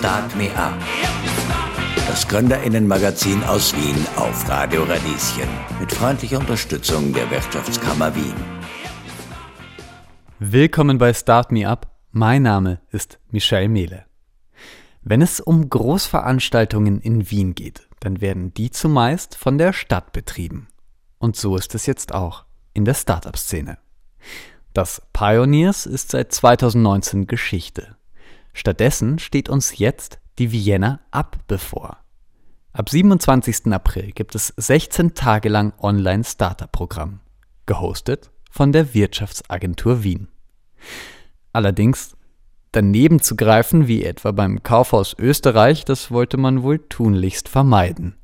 Start Me Up. Das Gründerinnenmagazin aus Wien auf Radio Radieschen. Mit freundlicher Unterstützung der Wirtschaftskammer Wien. Willkommen bei Start Me Up. Mein Name ist Michel Mehle. Wenn es um Großveranstaltungen in Wien geht, dann werden die zumeist von der Stadt betrieben. Und so ist es jetzt auch in der Startup-Szene. Das Pioneers ist seit 2019 Geschichte. Stattdessen steht uns jetzt die Vienna Up bevor. Ab 27. April gibt es 16 Tage lang Online-Startup-Programm, gehostet von der Wirtschaftsagentur Wien. Allerdings daneben zu greifen, wie etwa beim Kaufhaus Österreich, das wollte man wohl tunlichst vermeiden.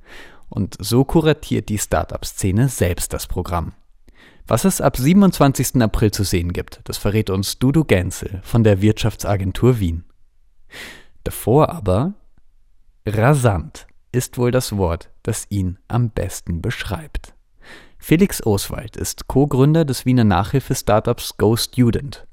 Und so kuratiert die Startup-Szene selbst das Programm. Was es ab 27. April zu sehen gibt, das verrät uns Dudu Gänzel von der Wirtschaftsagentur Wien. Davor aber rasant ist wohl das Wort, das ihn am besten beschreibt. Felix Oswald ist Co-Gründer des Wiener Nachhilfe-Startups Go Student.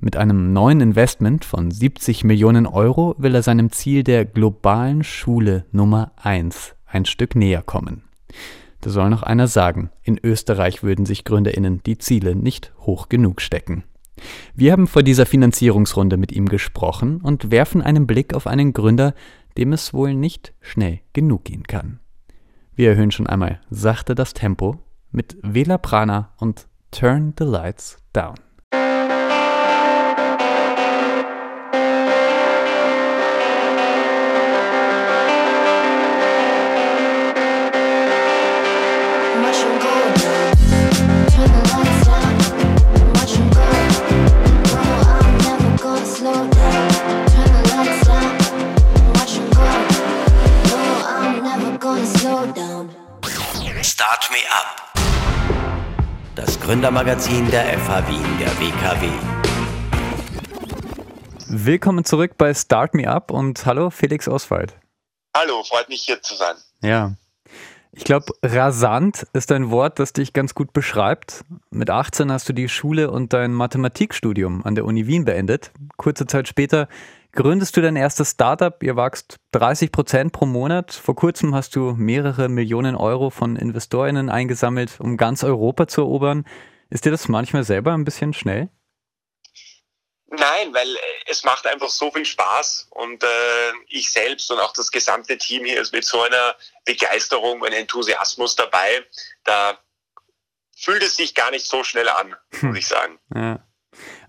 Mit einem neuen Investment von 70 Millionen Euro will er seinem Ziel der globalen Schule Nummer 1 ein Stück näher kommen. Da soll noch einer sagen, in Österreich würden sich Gründerinnen die Ziele nicht hoch genug stecken. Wir haben vor dieser Finanzierungsrunde mit ihm gesprochen und werfen einen Blick auf einen Gründer, dem es wohl nicht schnell genug gehen kann. Wir erhöhen schon einmal sachte das Tempo mit Vela Prana und Turn the Lights Down. Gründermagazin der FH Wien, der WKW. Willkommen zurück bei Start Me Up und hallo Felix Oswald. Hallo, freut mich hier zu sein. Ja. Ich glaube, rasant ist ein Wort, das dich ganz gut beschreibt. Mit 18 hast du die Schule und dein Mathematikstudium an der Uni Wien beendet. Kurze Zeit später gründest du dein erstes Startup, ihr wachst 30 Prozent pro Monat. Vor kurzem hast du mehrere Millionen Euro von InvestorInnen eingesammelt, um ganz Europa zu erobern. Ist dir das manchmal selber ein bisschen schnell? Nein, weil äh, es macht einfach so viel Spaß und äh, ich selbst und auch das gesamte Team hier ist mit so einer Begeisterung und Enthusiasmus dabei. Da fühlt es sich gar nicht so schnell an, muss ich sagen. Ja.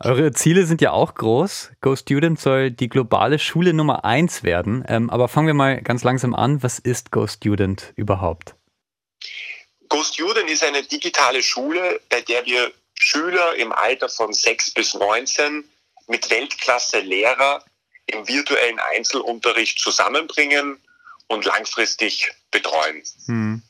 Eure Ziele sind ja auch groß. Go Student soll die globale Schule Nummer eins werden. Ähm, aber fangen wir mal ganz langsam an. Was ist Go Student überhaupt? Go Student ist eine digitale Schule, bei der wir Schüler im Alter von 6 bis 19 mit Weltklasse-Lehrer im virtuellen Einzelunterricht zusammenbringen und langfristig betreuen. Hm.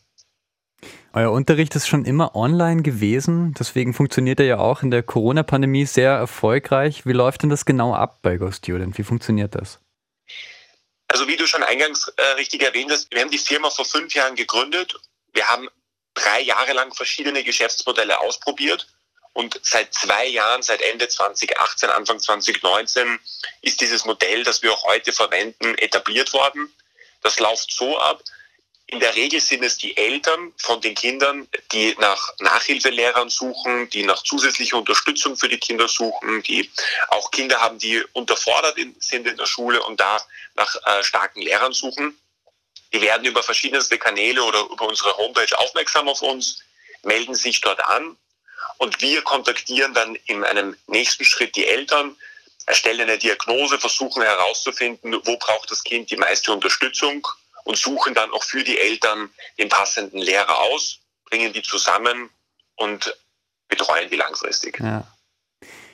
Euer Unterricht ist schon immer online gewesen, deswegen funktioniert er ja auch in der Corona-Pandemie sehr erfolgreich. Wie läuft denn das genau ab bei GoStudent? Wie funktioniert das? Also wie du schon eingangs äh, richtig erwähnt hast, wir haben die Firma vor fünf Jahren gegründet. Wir haben drei Jahre lang verschiedene Geschäftsmodelle ausprobiert und seit zwei Jahren, seit Ende 2018, Anfang 2019, ist dieses Modell, das wir auch heute verwenden, etabliert worden. Das läuft so ab, in der Regel sind es die Eltern von den Kindern, die nach Nachhilfelehrern suchen, die nach zusätzlicher Unterstützung für die Kinder suchen, die auch Kinder haben, die unterfordert sind in der Schule und da nach äh, starken Lehrern suchen. Die werden über verschiedenste Kanäle oder über unsere Homepage aufmerksam auf uns, melden sich dort an und wir kontaktieren dann in einem nächsten Schritt die Eltern, erstellen eine Diagnose, versuchen herauszufinden, wo braucht das Kind die meiste Unterstützung und suchen dann auch für die Eltern den passenden Lehrer aus, bringen die zusammen und betreuen die langfristig. Ja.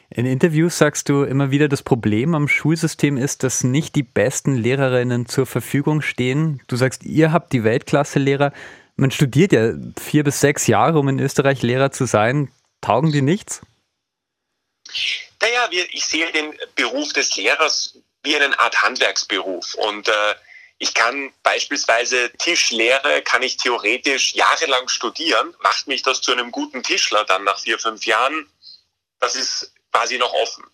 In Interviews sagst du immer wieder, das Problem am Schulsystem ist, dass nicht die besten Lehrerinnen zur Verfügung stehen. Du sagst, ihr habt die Weltklasse-Lehrer. Man studiert ja vier bis sechs Jahre, um in Österreich Lehrer zu sein. Taugen die nichts? Naja, ich sehe den Beruf des Lehrers wie eine Art Handwerksberuf. Und äh, ich kann beispielsweise Tischlehre, kann ich theoretisch jahrelang studieren. Macht mich das zu einem guten Tischler dann nach vier, fünf Jahren? Das ist quasi noch offen.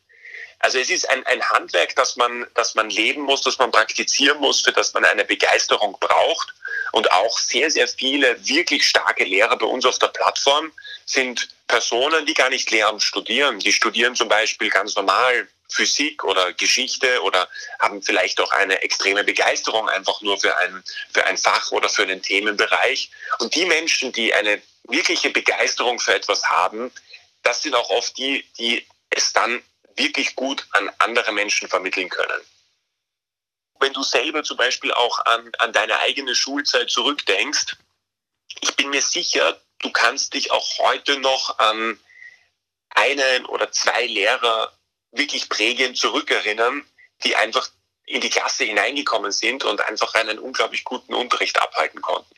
Also es ist ein, ein Handwerk, das man, das man leben muss, das man praktizieren muss, für das man eine Begeisterung braucht. Und auch sehr, sehr viele wirklich starke Lehrer bei uns auf der Plattform sind Personen, die gar nicht Lehramt studieren. Die studieren zum Beispiel ganz normal Physik oder Geschichte oder haben vielleicht auch eine extreme Begeisterung einfach nur für ein, für ein Fach oder für einen Themenbereich. Und die Menschen, die eine wirkliche Begeisterung für etwas haben, das sind auch oft die, die es dann wirklich gut an andere Menschen vermitteln können. Wenn du selber zum Beispiel auch an, an deine eigene Schulzeit zurückdenkst, ich bin mir sicher, du kannst dich auch heute noch an einen oder zwei Lehrer wirklich prägend zurückerinnern, die einfach in die Klasse hineingekommen sind und einfach einen unglaublich guten Unterricht abhalten konnten.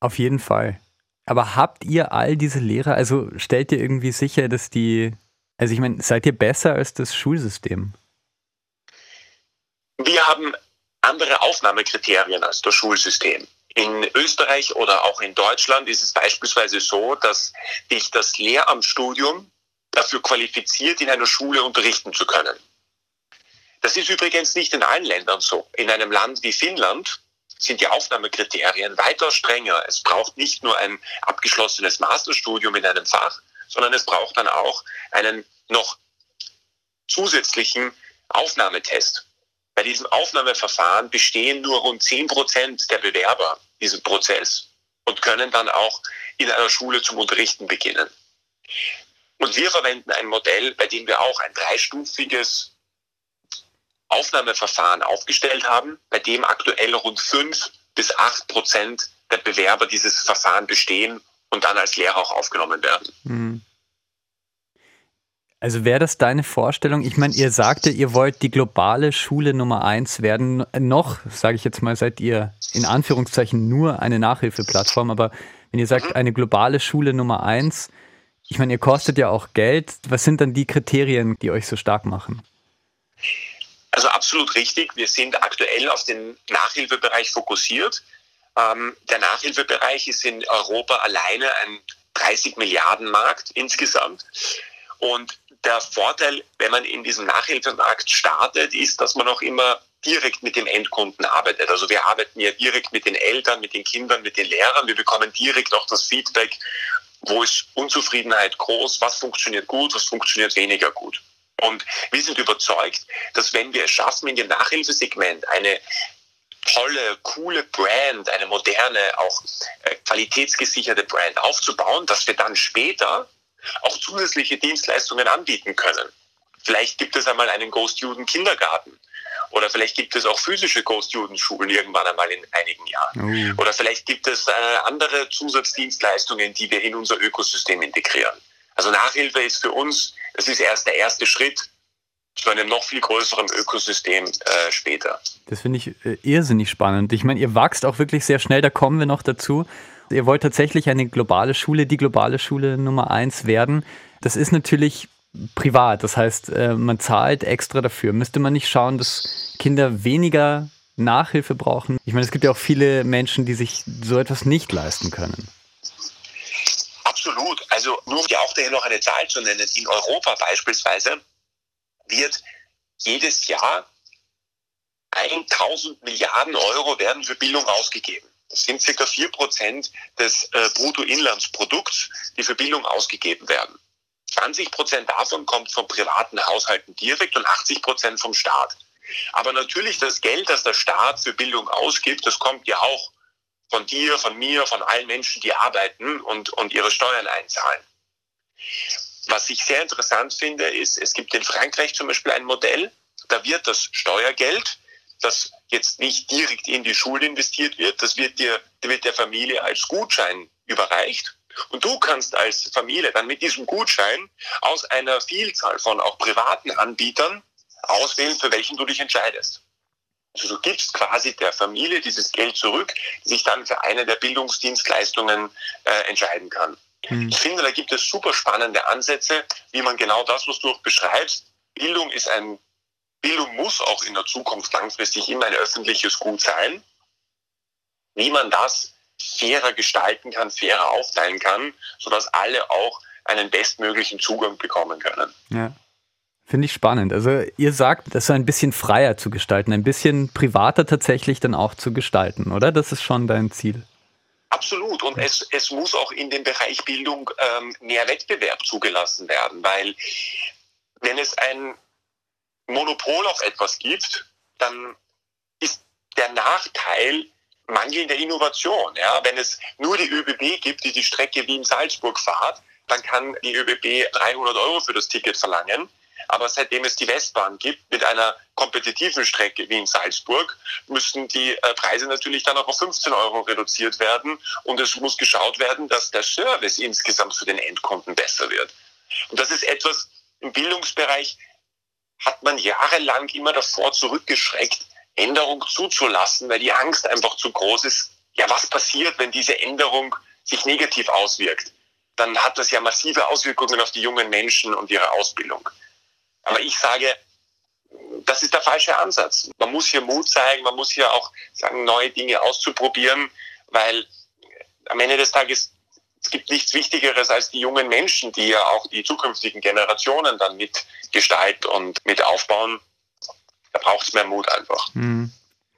Auf jeden Fall. Aber habt ihr all diese Lehrer, also stellt ihr irgendwie sicher, dass die, also ich meine, seid ihr besser als das Schulsystem? Wir haben andere Aufnahmekriterien als das Schulsystem. In Österreich oder auch in Deutschland ist es beispielsweise so, dass dich das Lehramtsstudium dafür qualifiziert, in einer Schule unterrichten zu können. Das ist übrigens nicht in allen Ländern so. In einem Land wie Finnland sind die Aufnahmekriterien weiter strenger. Es braucht nicht nur ein abgeschlossenes Masterstudium in einem Fach, sondern es braucht dann auch einen noch zusätzlichen Aufnahmetest. Bei diesem Aufnahmeverfahren bestehen nur rund 10 Prozent der Bewerber diesen Prozess und können dann auch in einer Schule zum Unterrichten beginnen. Und wir verwenden ein Modell, bei dem wir auch ein dreistufiges Aufnahmeverfahren aufgestellt haben, bei dem aktuell rund fünf bis acht Prozent der Bewerber dieses Verfahren bestehen und dann als Lehrer auch aufgenommen werden. Mhm. Also wäre das deine Vorstellung? Ich meine, ihr sagte, ihr wollt die globale Schule Nummer eins werden. Noch, sage ich jetzt mal, seid ihr in Anführungszeichen nur eine Nachhilfeplattform, aber wenn ihr sagt, mhm. eine globale Schule Nummer eins, ich meine, ihr kostet ja auch Geld. Was sind dann die Kriterien, die euch so stark machen? Also absolut richtig. Wir sind aktuell auf den Nachhilfebereich fokussiert. Ähm, der Nachhilfebereich ist in Europa alleine ein 30 Milliarden Markt insgesamt. Und der Vorteil, wenn man in diesem Nachhilfemarkt startet, ist, dass man auch immer direkt mit dem Endkunden arbeitet. Also wir arbeiten ja direkt mit den Eltern, mit den Kindern, mit den Lehrern. Wir bekommen direkt auch das Feedback, wo ist Unzufriedenheit groß, was funktioniert gut, was funktioniert weniger gut. Und wir sind überzeugt, dass wenn wir es schaffen, in dem Nachhilfesegment eine tolle, coole Brand, eine moderne, auch äh, qualitätsgesicherte Brand aufzubauen, dass wir dann später auch zusätzliche Dienstleistungen anbieten können. Vielleicht gibt es einmal einen Ghost-Juden Kindergarten. Oder vielleicht gibt es auch physische Ghost-Juden-Schulen irgendwann einmal in einigen Jahren. Oh. Oder vielleicht gibt es äh, andere Zusatzdienstleistungen, die wir in unser Ökosystem integrieren. Also Nachhilfe ist für uns, das ist erst der erste Schritt zu einem noch viel größeren Ökosystem äh, später. Das finde ich äh, irrsinnig spannend. Ich meine, ihr wachst auch wirklich sehr schnell, da kommen wir noch dazu. Ihr wollt tatsächlich eine globale Schule, die globale Schule Nummer eins werden. Das ist natürlich privat, das heißt, äh, man zahlt extra dafür. Müsste man nicht schauen, dass Kinder weniger Nachhilfe brauchen? Ich meine, es gibt ja auch viele Menschen, die sich so etwas nicht leisten können. Absolut. Also nur um dir auch daher noch eine Zahl zu nennen. In Europa beispielsweise wird jedes Jahr 1000 Milliarden Euro werden für Bildung ausgegeben. Das sind circa 4 Prozent des äh, Bruttoinlandsprodukts, die für Bildung ausgegeben werden. 20 Prozent davon kommt von privaten Haushalten direkt und 80 Prozent vom Staat. Aber natürlich das Geld, das der Staat für Bildung ausgibt, das kommt ja auch von dir, von mir, von allen Menschen, die arbeiten und, und ihre Steuern einzahlen. Was ich sehr interessant finde, ist, es gibt in Frankreich zum Beispiel ein Modell, da wird das Steuergeld, das jetzt nicht direkt in die Schule investiert wird, das wird, dir, wird der Familie als Gutschein überreicht. Und du kannst als Familie dann mit diesem Gutschein aus einer Vielzahl von auch privaten Anbietern auswählen, für welchen du dich entscheidest. Also du gibst quasi der Familie dieses Geld zurück, die sich dann für eine der Bildungsdienstleistungen äh, entscheiden kann. Mhm. Ich finde, da gibt es super spannende Ansätze, wie man genau das, was du auch beschreibst, Bildung ist ein, Bildung muss auch in der Zukunft langfristig immer ein öffentliches Gut sein. Wie man das fairer gestalten kann, fairer aufteilen kann, sodass alle auch einen bestmöglichen Zugang bekommen können. Ja. Finde ich spannend. Also ihr sagt, das so ein bisschen freier zu gestalten, ein bisschen privater tatsächlich dann auch zu gestalten, oder? Das ist schon dein Ziel. Absolut. Und es, es muss auch in dem Bereich Bildung ähm, mehr Wettbewerb zugelassen werden, weil wenn es ein Monopol auf etwas gibt, dann ist der Nachteil mangelnde Innovation. Ja? Wenn es nur die ÖBB gibt, die die Strecke Wien-Salzburg fahrt, dann kann die ÖBB 300 Euro für das Ticket verlangen. Aber seitdem es die Westbahn gibt mit einer kompetitiven Strecke wie in Salzburg, müssen die äh, Preise natürlich dann auch auf 15 Euro reduziert werden. Und es muss geschaut werden, dass der Service insgesamt für den Endkunden besser wird. Und das ist etwas im Bildungsbereich, hat man jahrelang immer davor zurückgeschreckt, Änderung zuzulassen, weil die Angst einfach zu groß ist. Ja, was passiert, wenn diese Änderung sich negativ auswirkt? Dann hat das ja massive Auswirkungen auf die jungen Menschen und ihre Ausbildung. Aber ich sage, das ist der falsche Ansatz. Man muss hier Mut zeigen, man muss hier auch sagen, neue Dinge auszuprobieren, weil am Ende des Tages es gibt nichts Wichtigeres als die jungen Menschen, die ja auch die zukünftigen Generationen dann mitgestalten und mit aufbauen. Da braucht es mehr Mut einfach. Mhm.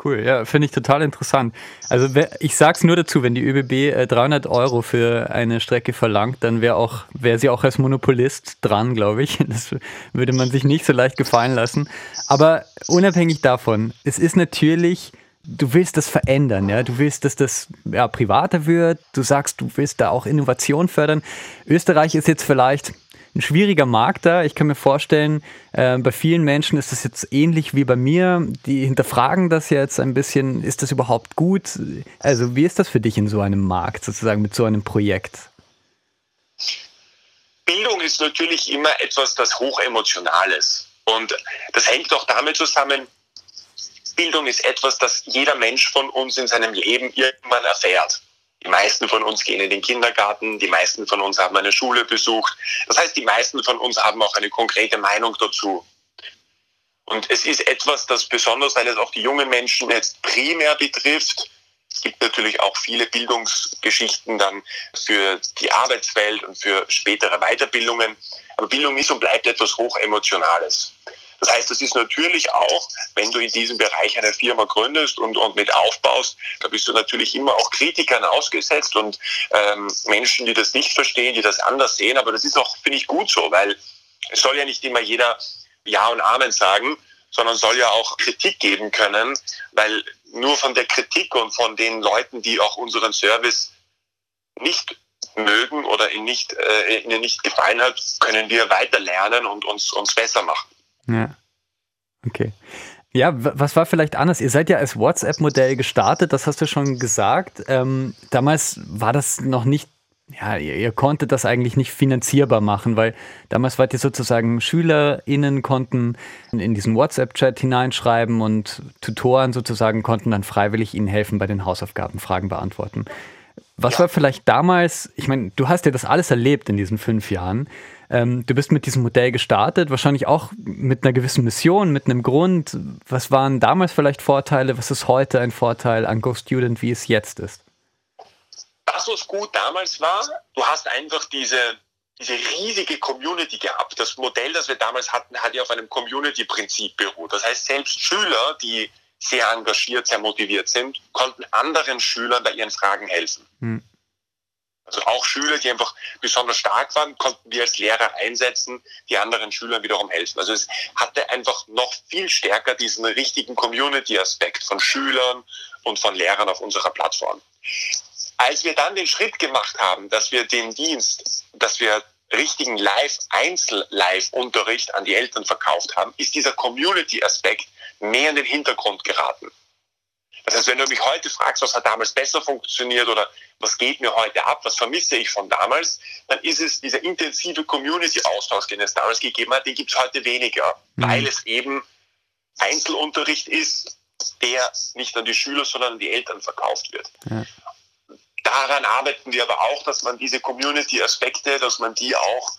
Cool, ja, finde ich total interessant. Also ich sag's nur dazu, wenn die ÖBB äh, 300 Euro für eine Strecke verlangt, dann wäre auch sie auch als Monopolist dran, glaube ich. Das würde man sich nicht so leicht gefallen lassen. Aber unabhängig davon, es ist natürlich du willst das verändern, ja, du willst, dass das ja, privater wird, du sagst, du willst da auch Innovation fördern. Österreich ist jetzt vielleicht ein schwieriger Markt da. Ich kann mir vorstellen, äh, bei vielen Menschen ist das jetzt ähnlich wie bei mir. Die hinterfragen das jetzt ein bisschen, ist das überhaupt gut? Also wie ist das für dich in so einem Markt, sozusagen mit so einem Projekt? Bildung ist natürlich immer etwas, das hochemotional ist. Und das hängt auch damit zusammen, Bildung ist etwas, das jeder Mensch von uns in seinem Leben irgendwann erfährt. Die meisten von uns gehen in den Kindergarten, die meisten von uns haben eine Schule besucht. Das heißt, die meisten von uns haben auch eine konkrete Meinung dazu. Und es ist etwas, das besonders, weil es auch die jungen Menschen jetzt primär betrifft, es gibt natürlich auch viele Bildungsgeschichten dann für die Arbeitswelt und für spätere Weiterbildungen. Aber Bildung ist und bleibt etwas Hochemotionales. Das heißt, es ist natürlich auch, wenn du in diesem Bereich eine Firma gründest und, und mit aufbaust, da bist du natürlich immer auch Kritikern ausgesetzt und ähm, Menschen, die das nicht verstehen, die das anders sehen. Aber das ist auch, finde ich, gut so, weil es soll ja nicht immer jeder Ja und Amen sagen, sondern soll ja auch Kritik geben können, weil nur von der Kritik und von den Leuten, die auch unseren Service nicht mögen oder ihnen nicht, äh, ihnen nicht gefallen hat, können wir weiter lernen und uns, uns besser machen. Ja. Okay. Ja, was war vielleicht anders? Ihr seid ja als WhatsApp-Modell gestartet, das hast du schon gesagt. Ähm, damals war das noch nicht, ja, ihr, ihr, konntet das eigentlich nicht finanzierbar machen, weil damals wart ihr sozusagen SchülerInnen konnten in diesen WhatsApp-Chat hineinschreiben und Tutoren sozusagen konnten dann freiwillig ihnen helfen bei den Hausaufgaben, Fragen beantworten. Was war vielleicht damals, ich meine, du hast ja das alles erlebt in diesen fünf Jahren. Ähm, du bist mit diesem Modell gestartet, wahrscheinlich auch mit einer gewissen Mission, mit einem Grund. Was waren damals vielleicht Vorteile? Was ist heute ein Vorteil an GoStudent, wie es jetzt ist? Das, was gut damals war, du hast einfach diese, diese riesige Community gehabt. Das Modell, das wir damals hatten, hat ja auf einem Community-Prinzip beruht. Das heißt, selbst Schüler, die sehr engagiert, sehr motiviert sind, konnten anderen Schülern bei ihren Fragen helfen. Hm. Also auch Schüler, die einfach besonders stark waren, konnten wir als Lehrer einsetzen, die anderen Schülern wiederum helfen. Also es hatte einfach noch viel stärker diesen richtigen Community-Aspekt von Schülern und von Lehrern auf unserer Plattform. Als wir dann den Schritt gemacht haben, dass wir den Dienst, dass wir richtigen Live, Einzel-Live-Unterricht an die Eltern verkauft haben, ist dieser Community-Aspekt mehr in den Hintergrund geraten. Das heißt, wenn du mich heute fragst, was hat damals besser funktioniert oder was geht mir heute ab, was vermisse ich von damals, dann ist es dieser intensive Community-Austausch, den es damals gegeben hat, den gibt es heute weniger, mhm. weil es eben Einzelunterricht ist, der nicht an die Schüler, sondern an die Eltern verkauft wird. Ja. Daran arbeiten wir aber auch, dass man diese Community-Aspekte, dass man die auch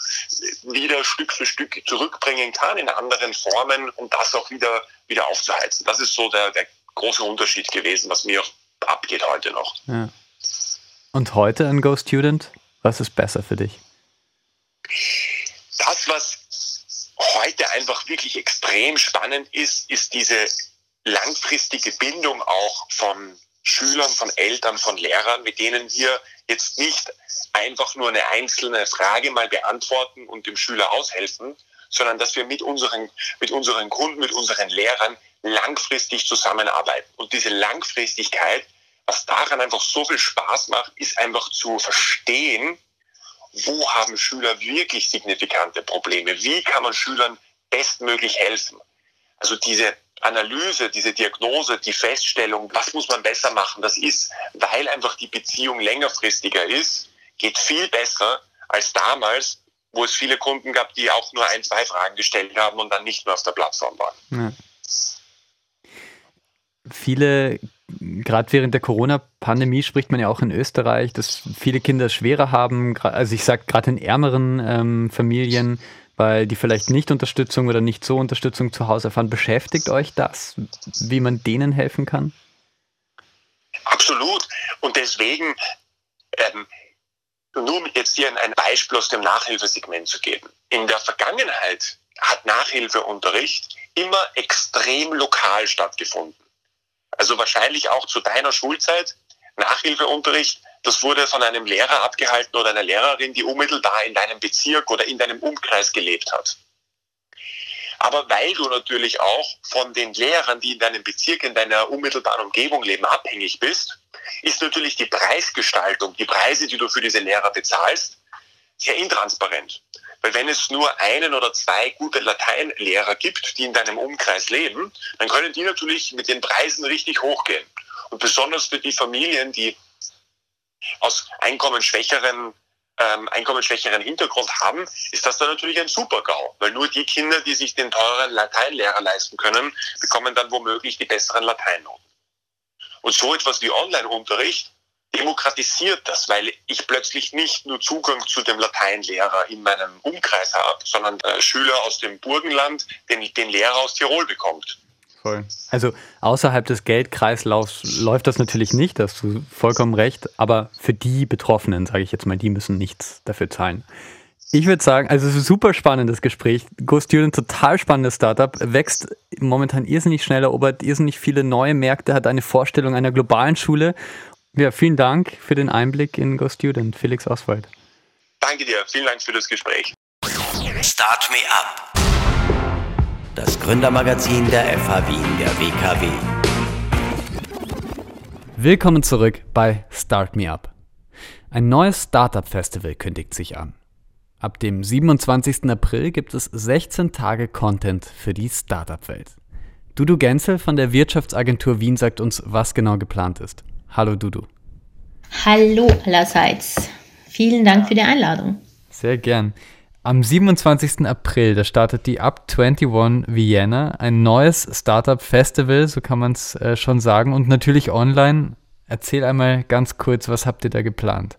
wieder Stück für Stück zurückbringen kann in anderen Formen, um das auch wieder, wieder aufzuheizen. Das ist so der, der große Unterschied gewesen, was mir abgeht heute noch. Ja. Und heute ein Go Student? Was ist besser für dich? Das, was heute einfach wirklich extrem spannend ist, ist diese langfristige Bindung auch von Schülern, von Eltern, von Lehrern, mit denen wir jetzt nicht einfach nur eine einzelne Frage mal beantworten und dem Schüler aushelfen, sondern dass wir mit unseren, mit unseren Kunden, mit unseren Lehrern langfristig zusammenarbeiten. Und diese Langfristigkeit, was daran einfach so viel Spaß macht, ist einfach zu verstehen, wo haben Schüler wirklich signifikante Probleme? Wie kann man Schülern bestmöglich helfen? Also diese Analyse, diese Diagnose, die Feststellung, was muss man besser machen, das ist, weil einfach die Beziehung längerfristiger ist, geht viel besser als damals, wo es viele Kunden gab, die auch nur ein, zwei Fragen gestellt haben und dann nicht mehr auf der Plattform waren. Ja. Viele gerade während der Corona-Pandemie spricht man ja auch in Österreich, dass viele Kinder es schwerer haben. Also ich sage gerade in ärmeren ähm, Familien, weil die vielleicht nicht Unterstützung oder nicht so Unterstützung zu Hause erfahren. Beschäftigt euch das, wie man denen helfen kann? Absolut. Und deswegen, ähm, nur jetzt hier ein Beispiel aus dem Nachhilfesegment zu geben. In der Vergangenheit hat Nachhilfeunterricht immer extrem lokal stattgefunden. Also wahrscheinlich auch zu deiner Schulzeit, Nachhilfeunterricht, das wurde von einem Lehrer abgehalten oder einer Lehrerin, die unmittelbar in deinem Bezirk oder in deinem Umkreis gelebt hat. Aber weil du natürlich auch von den Lehrern, die in deinem Bezirk, in deiner unmittelbaren Umgebung leben, abhängig bist, ist natürlich die Preisgestaltung, die Preise, die du für diese Lehrer bezahlst, sehr intransparent. Weil wenn es nur einen oder zwei gute Lateinlehrer gibt, die in deinem Umkreis leben, dann können die natürlich mit den Preisen richtig hochgehen. Und besonders für die Familien, die aus einkommensschwächeren ähm, einkommensschwächeren Hintergrund haben, ist das dann natürlich ein Super-GAU. Weil nur die Kinder, die sich den teureren Lateinlehrer leisten können, bekommen dann womöglich die besseren Lateinnoten. Und so etwas wie Online-Unterricht demokratisiert das, weil ich plötzlich nicht nur Zugang zu dem Lateinlehrer in meinem Umkreis habe, sondern äh, Schüler aus dem Burgenland den, den Lehrer aus Tirol bekommt. Voll. Also außerhalb des Geldkreislaufs läuft das natürlich nicht, da hast du vollkommen recht, aber für die Betroffenen, sage ich jetzt mal, die müssen nichts dafür zahlen. Ich würde sagen, also es ist ein super spannendes Gespräch. GoStudent, total spannendes Startup, wächst momentan irrsinnig schnell, erobert irrsinnig viele neue Märkte, hat eine Vorstellung einer globalen Schule ja, vielen Dank für den Einblick in GoStudent, Felix Oswald. Danke dir, vielen Dank für das Gespräch. Start Me Up. Das Gründermagazin der FH Wien der WKW. Willkommen zurück bei Start Me Up. Ein neues Startup-Festival kündigt sich an. Ab dem 27. April gibt es 16 Tage Content für die Startup-Welt. Dudu Genzel von der Wirtschaftsagentur Wien sagt uns, was genau geplant ist. Hallo Dudu. Hallo allerseits. Vielen Dank für die Einladung. Sehr gern. Am 27. April, da startet die Up 21 Vienna, ein neues Startup-Festival, so kann man es äh, schon sagen, und natürlich online. Erzähl einmal ganz kurz, was habt ihr da geplant?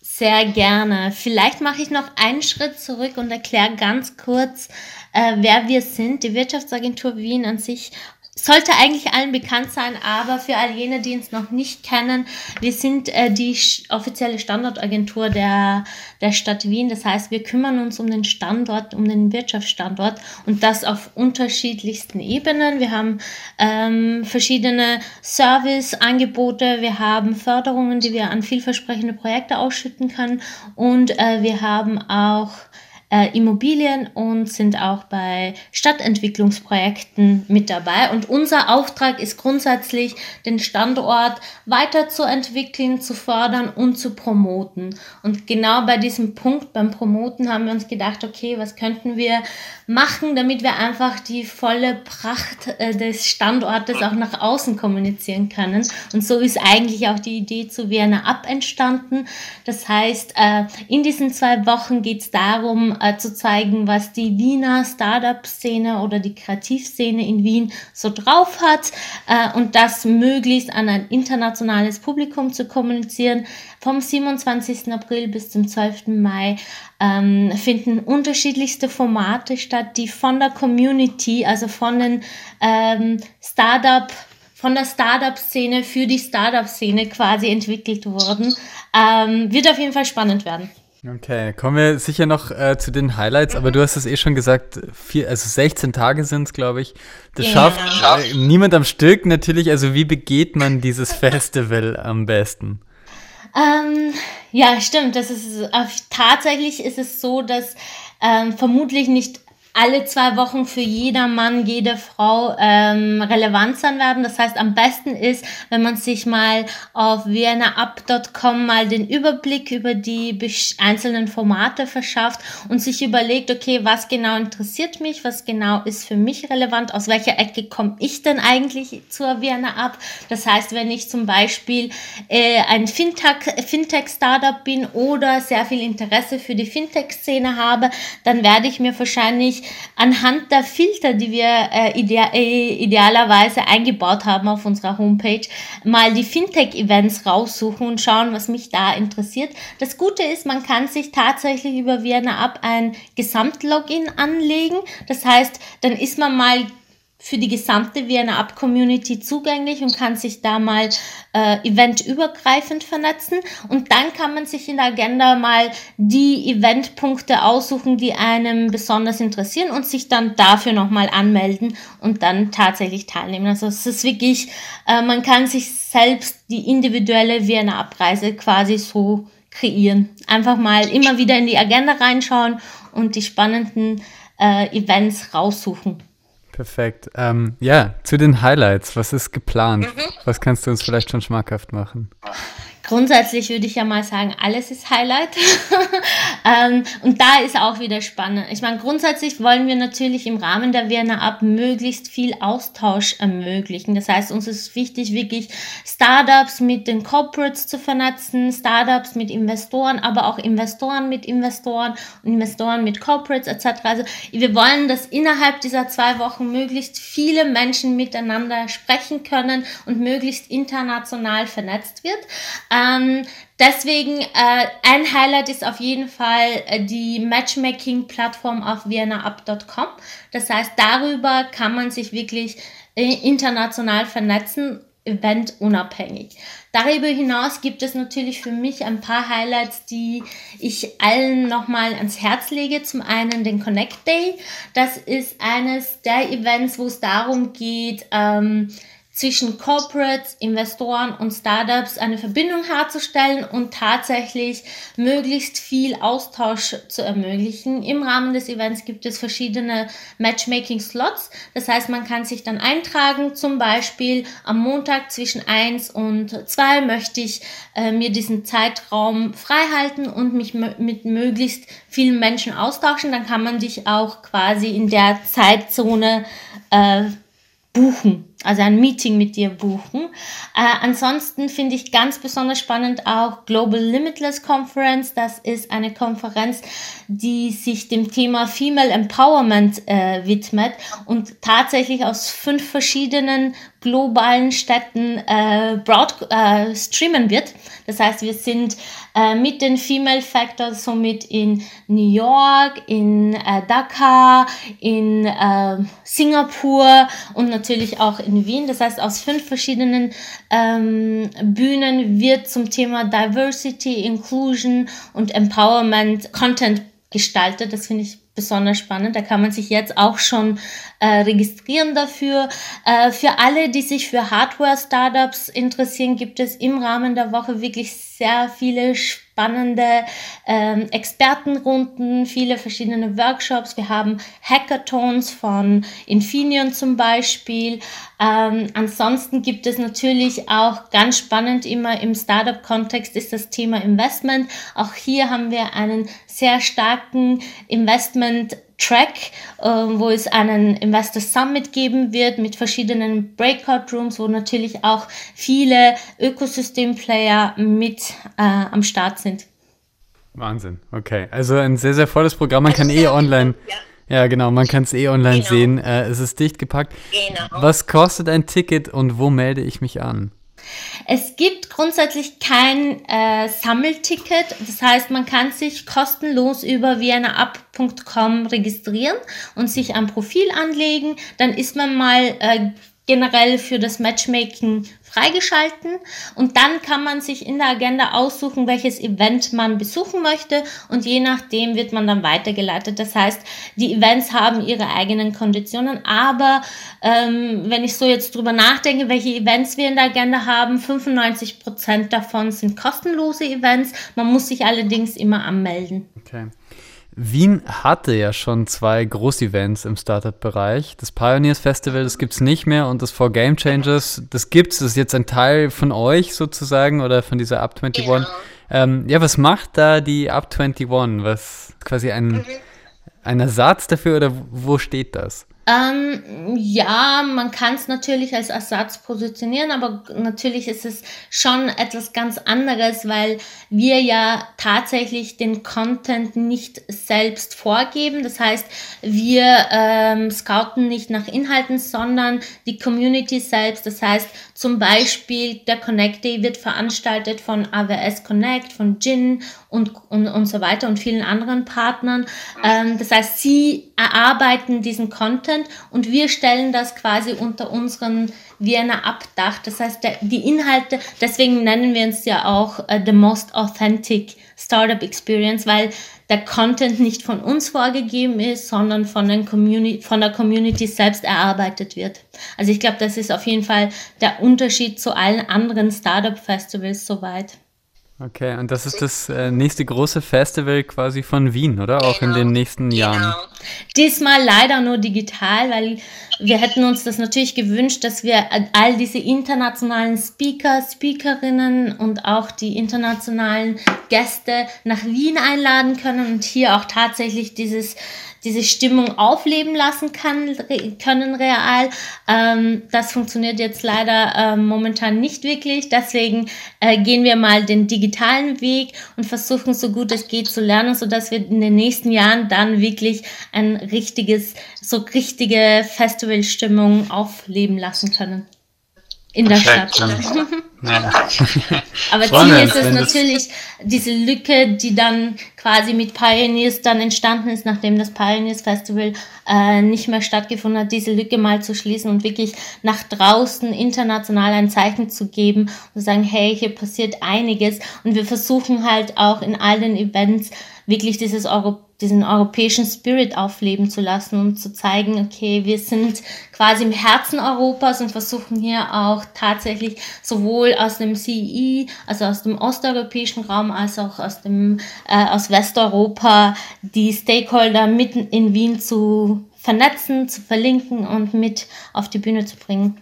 Sehr gerne. Vielleicht mache ich noch einen Schritt zurück und erkläre ganz kurz, äh, wer wir sind. Die Wirtschaftsagentur Wien an sich sollte eigentlich allen bekannt sein, aber für all jene, die uns noch nicht kennen, wir sind äh, die offizielle Standortagentur der, der Stadt Wien. Das heißt, wir kümmern uns um den Standort, um den Wirtschaftsstandort und das auf unterschiedlichsten Ebenen. Wir haben ähm, verschiedene Serviceangebote, wir haben Förderungen, die wir an vielversprechende Projekte ausschütten können und äh, wir haben auch äh, Immobilien und sind auch bei Stadtentwicklungsprojekten mit dabei. Und unser Auftrag ist grundsätzlich, den Standort weiterzuentwickeln, zu fördern und zu promoten. Und genau bei diesem Punkt beim Promoten haben wir uns gedacht, okay, was könnten wir machen, damit wir einfach die volle Pracht äh, des Standortes auch nach außen kommunizieren können. Und so ist eigentlich auch die Idee zu Vienna Up entstanden. Das heißt, äh, in diesen zwei Wochen geht es darum, äh, zu zeigen, was die Wiener Startup-Szene oder die Kreativszene in Wien so drauf hat äh, und das möglichst an ein internationales Publikum zu kommunizieren. Vom 27. April bis zum 12. Mai ähm, finden unterschiedlichste Formate statt, die von der Community, also von den ähm, Startup von der Startup-Szene für die Startup-Szene quasi entwickelt wurden. Ähm, wird auf jeden Fall spannend werden. Okay, kommen wir sicher noch äh, zu den Highlights, aber du hast es eh schon gesagt, vier, also 16 Tage sind es, glaube ich. Das ja. schafft äh, niemand am Stück natürlich. Also wie begeht man dieses Festival am besten? Ähm, ja, stimmt. Das ist tatsächlich ist es so, dass ähm, vermutlich nicht alle zwei Wochen für jeder Mann, jede Frau ähm, werden. Das heißt, am besten ist, wenn man sich mal auf viennaup.com mal den Überblick über die einzelnen Formate verschafft und sich überlegt, okay, was genau interessiert mich, was genau ist für mich relevant, aus welcher Ecke komme ich denn eigentlich zur Vienna ab. Das heißt, wenn ich zum Beispiel äh, ein Fintech-Startup Fintech bin oder sehr viel Interesse für die Fintech-Szene habe, dann werde ich mir wahrscheinlich anhand der Filter, die wir äh, idea äh, idealerweise eingebaut haben auf unserer Homepage, mal die Fintech-Events raussuchen und schauen, was mich da interessiert. Das Gute ist, man kann sich tatsächlich über Vienna Up ein Gesamtlogin anlegen. Das heißt, dann ist man mal für die gesamte Vienna Up Community zugänglich und kann sich da mal äh, eventübergreifend vernetzen. Und dann kann man sich in der Agenda mal die Eventpunkte aussuchen, die einem besonders interessieren und sich dann dafür nochmal anmelden und dann tatsächlich teilnehmen. Also es ist wirklich, äh, man kann sich selbst die individuelle Vienna Abreise quasi so kreieren. Einfach mal immer wieder in die Agenda reinschauen und die spannenden äh, Events raussuchen. Perfekt. Ähm, ja, zu den Highlights. Was ist geplant? Mhm. Was kannst du uns vielleicht schon schmackhaft machen? Grundsätzlich würde ich ja mal sagen, alles ist Highlight. ähm, und da ist auch wieder spannend. Ich meine, grundsätzlich wollen wir natürlich im Rahmen der Vienna Up möglichst viel Austausch ermöglichen. Das heißt, uns ist wichtig, wirklich Startups mit den Corporates zu vernetzen, Startups mit Investoren, aber auch Investoren mit Investoren und Investoren mit Corporates etc. Also wir wollen, dass innerhalb dieser zwei Wochen möglichst viele Menschen miteinander sprechen können und möglichst international vernetzt wird. Ähm, deswegen, äh, ein Highlight ist auf jeden Fall äh, die Matchmaking-Plattform auf viennaup.com. Das heißt, darüber kann man sich wirklich äh, international vernetzen, eventunabhängig. Darüber hinaus gibt es natürlich für mich ein paar Highlights, die ich allen nochmal ans Herz lege. Zum einen den Connect Day. Das ist eines der Events, wo es darum geht, ähm, zwischen Corporates, Investoren und Startups eine Verbindung herzustellen und tatsächlich möglichst viel Austausch zu ermöglichen. Im Rahmen des Events gibt es verschiedene Matchmaking-Slots. Das heißt, man kann sich dann eintragen, zum Beispiel am Montag zwischen 1 und 2 möchte ich äh, mir diesen Zeitraum frei halten und mich mit möglichst vielen Menschen austauschen. Dann kann man dich auch quasi in der Zeitzone äh, buchen, also ein Meeting mit dir buchen. Äh, ansonsten finde ich ganz besonders spannend auch Global Limitless Conference. Das ist eine Konferenz, die sich dem Thema Female Empowerment äh, widmet und tatsächlich aus fünf verschiedenen globalen Städten äh, broad, äh, streamen wird. Das heißt, wir sind äh, mit den Female Factors somit in New York, in äh, Dakar, in äh, Singapur und natürlich auch in Wien. Das heißt, aus fünf verschiedenen ähm, Bühnen wird zum Thema Diversity, Inclusion und Empowerment Content gestaltet. Das finde ich besonders spannend. Da kann man sich jetzt auch schon äh, registrieren dafür. Äh, für alle, die sich für Hardware-Startups interessieren, gibt es im Rahmen der Woche wirklich sehr viele spannende ähm, Expertenrunden, viele verschiedene Workshops. Wir haben Hackathons von Infineon zum Beispiel. Ähm, ansonsten gibt es natürlich auch ganz spannend immer im Startup-Kontext ist das Thema Investment. Auch hier haben wir einen sehr starken Investment Track, äh, wo es einen Investor Summit geben wird mit verschiedenen Breakout Rooms, wo natürlich auch viele Ökosystem-Player mit äh, am Start sind. Wahnsinn, okay. Also ein sehr, sehr volles Programm. Man kann eh online. Ja. Ja, genau, man kann es eh online genau. sehen. Äh, es ist dicht gepackt. Genau. Was kostet ein Ticket und wo melde ich mich an? Es gibt grundsätzlich kein äh, Sammelticket, das heißt, man kann sich kostenlos über viennaup.com registrieren und sich ein Profil anlegen. Dann ist man mal äh, generell für das Matchmaking freigeschalten und dann kann man sich in der Agenda aussuchen, welches Event man besuchen möchte und je nachdem wird man dann weitergeleitet. Das heißt, die Events haben ihre eigenen Konditionen, aber ähm, wenn ich so jetzt drüber nachdenke, welche Events wir in der Agenda haben, 95 Prozent davon sind kostenlose Events. Man muss sich allerdings immer anmelden. Okay. Wien hatte ja schon zwei Großevents im Startup-Bereich. Das Pioneers Festival, das gibt es nicht mehr und das For Game Changers, das gibt es. Das ist jetzt ein Teil von euch sozusagen oder von dieser Up 21. Genau. Ähm, ja, was macht da die Up 21? Was quasi ein, mhm. ein Ersatz dafür oder wo steht das? Ähm, ja, man kann es natürlich als Ersatz positionieren, aber natürlich ist es schon etwas ganz anderes, weil wir ja tatsächlich den Content nicht selbst vorgeben. Das heißt, wir ähm, scouten nicht nach Inhalten, sondern die Community selbst. Das heißt, zum Beispiel der Connect Day wird veranstaltet von AWS Connect, von Gin und, und, und so weiter und vielen anderen Partnern. Ähm, das heißt, sie erarbeiten diesen Content und wir stellen das quasi unter unseren Vienna Abdach. Das heißt, der, die Inhalte, deswegen nennen wir uns ja auch uh, The Most Authentic Startup Experience, weil der Content nicht von uns vorgegeben ist, sondern von, den Community, von der Community selbst erarbeitet wird. Also ich glaube, das ist auf jeden Fall der Unterschied zu allen anderen Startup Festivals soweit. Okay, und das ist das äh, nächste große Festival quasi von Wien, oder? Auch genau. in den nächsten genau. Diesmal leider nur digital, weil wir hätten uns das natürlich gewünscht, dass wir all diese internationalen Speaker, Speakerinnen und auch die internationalen Gäste nach Wien einladen können und hier auch tatsächlich dieses diese Stimmung aufleben lassen kann, können real. Ähm, das funktioniert jetzt leider äh, momentan nicht wirklich. Deswegen äh, gehen wir mal den digitalen Weg und versuchen so gut es geht zu lernen, sodass wir in den nächsten Jahren dann wirklich ein richtiges, so richtige Festivalstimmung aufleben lassen können in der Stadt. Ja. Aber Ziel ist es natürlich, diese Lücke, die dann quasi mit Pioneers dann entstanden ist, nachdem das Pioneers Festival äh, nicht mehr stattgefunden hat, diese Lücke mal zu schließen und wirklich nach draußen international ein Zeichen zu geben und zu sagen, hey, hier passiert einiges. Und wir versuchen halt auch in all den Events wirklich dieses Euro diesen europäischen Spirit aufleben zu lassen und zu zeigen, okay, wir sind quasi im Herzen Europas und versuchen hier auch tatsächlich sowohl aus dem CEE, also aus dem osteuropäischen Raum, als auch aus dem äh, aus Westeuropa die Stakeholder mitten in Wien zu vernetzen, zu verlinken und mit auf die Bühne zu bringen.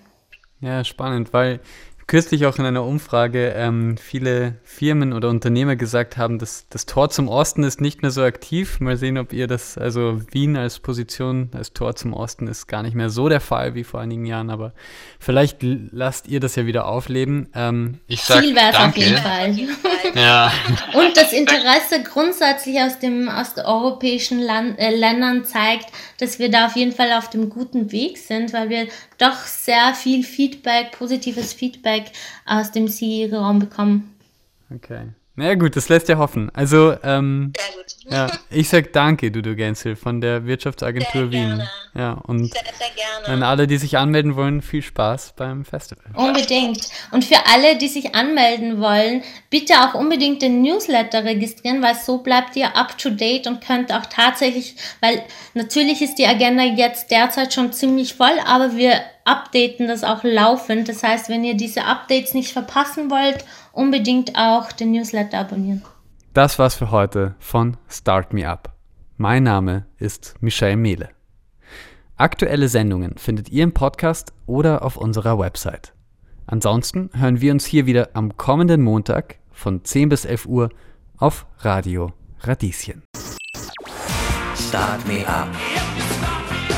Ja, spannend, weil kürzlich auch in einer Umfrage ähm, viele Firmen oder Unternehmer gesagt haben, dass das Tor zum Osten ist nicht mehr so aktiv. Mal sehen, ob ihr das, also Wien als Position, als Tor zum Osten ist gar nicht mehr so der Fall wie vor einigen Jahren, aber vielleicht lasst ihr das ja wieder aufleben. Ähm, ich sag Viel wert auf jeden Fall. ja. Und das Interesse grundsätzlich aus dem aus den europäischen Land, äh, Ländern zeigt, dass wir da auf jeden Fall auf dem guten Weg sind, weil wir doch sehr viel Feedback, positives Feedback aus dem CE-Raum bekommen. Okay. Na ja, gut, das lässt ja hoffen. Also, ähm, ja, ich sag danke, Dudu Gänzel von der Wirtschaftsagentur sehr Wien. Gerne. Ja, und sehr, sehr gerne. an alle, die sich anmelden wollen, viel Spaß beim Festival. Unbedingt. Und für alle, die sich anmelden wollen, bitte auch unbedingt den Newsletter registrieren, weil so bleibt ihr up to date und könnt auch tatsächlich, weil natürlich ist die Agenda jetzt derzeit schon ziemlich voll, aber wir updaten das auch laufend. Das heißt, wenn ihr diese Updates nicht verpassen wollt, unbedingt auch den Newsletter abonnieren. Das war's für heute von Start Me Up. Mein Name ist Michelle Mehle. Aktuelle Sendungen findet ihr im Podcast oder auf unserer Website. Ansonsten hören wir uns hier wieder am kommenden Montag von 10 bis 11 Uhr auf Radio Radieschen. Start Me Up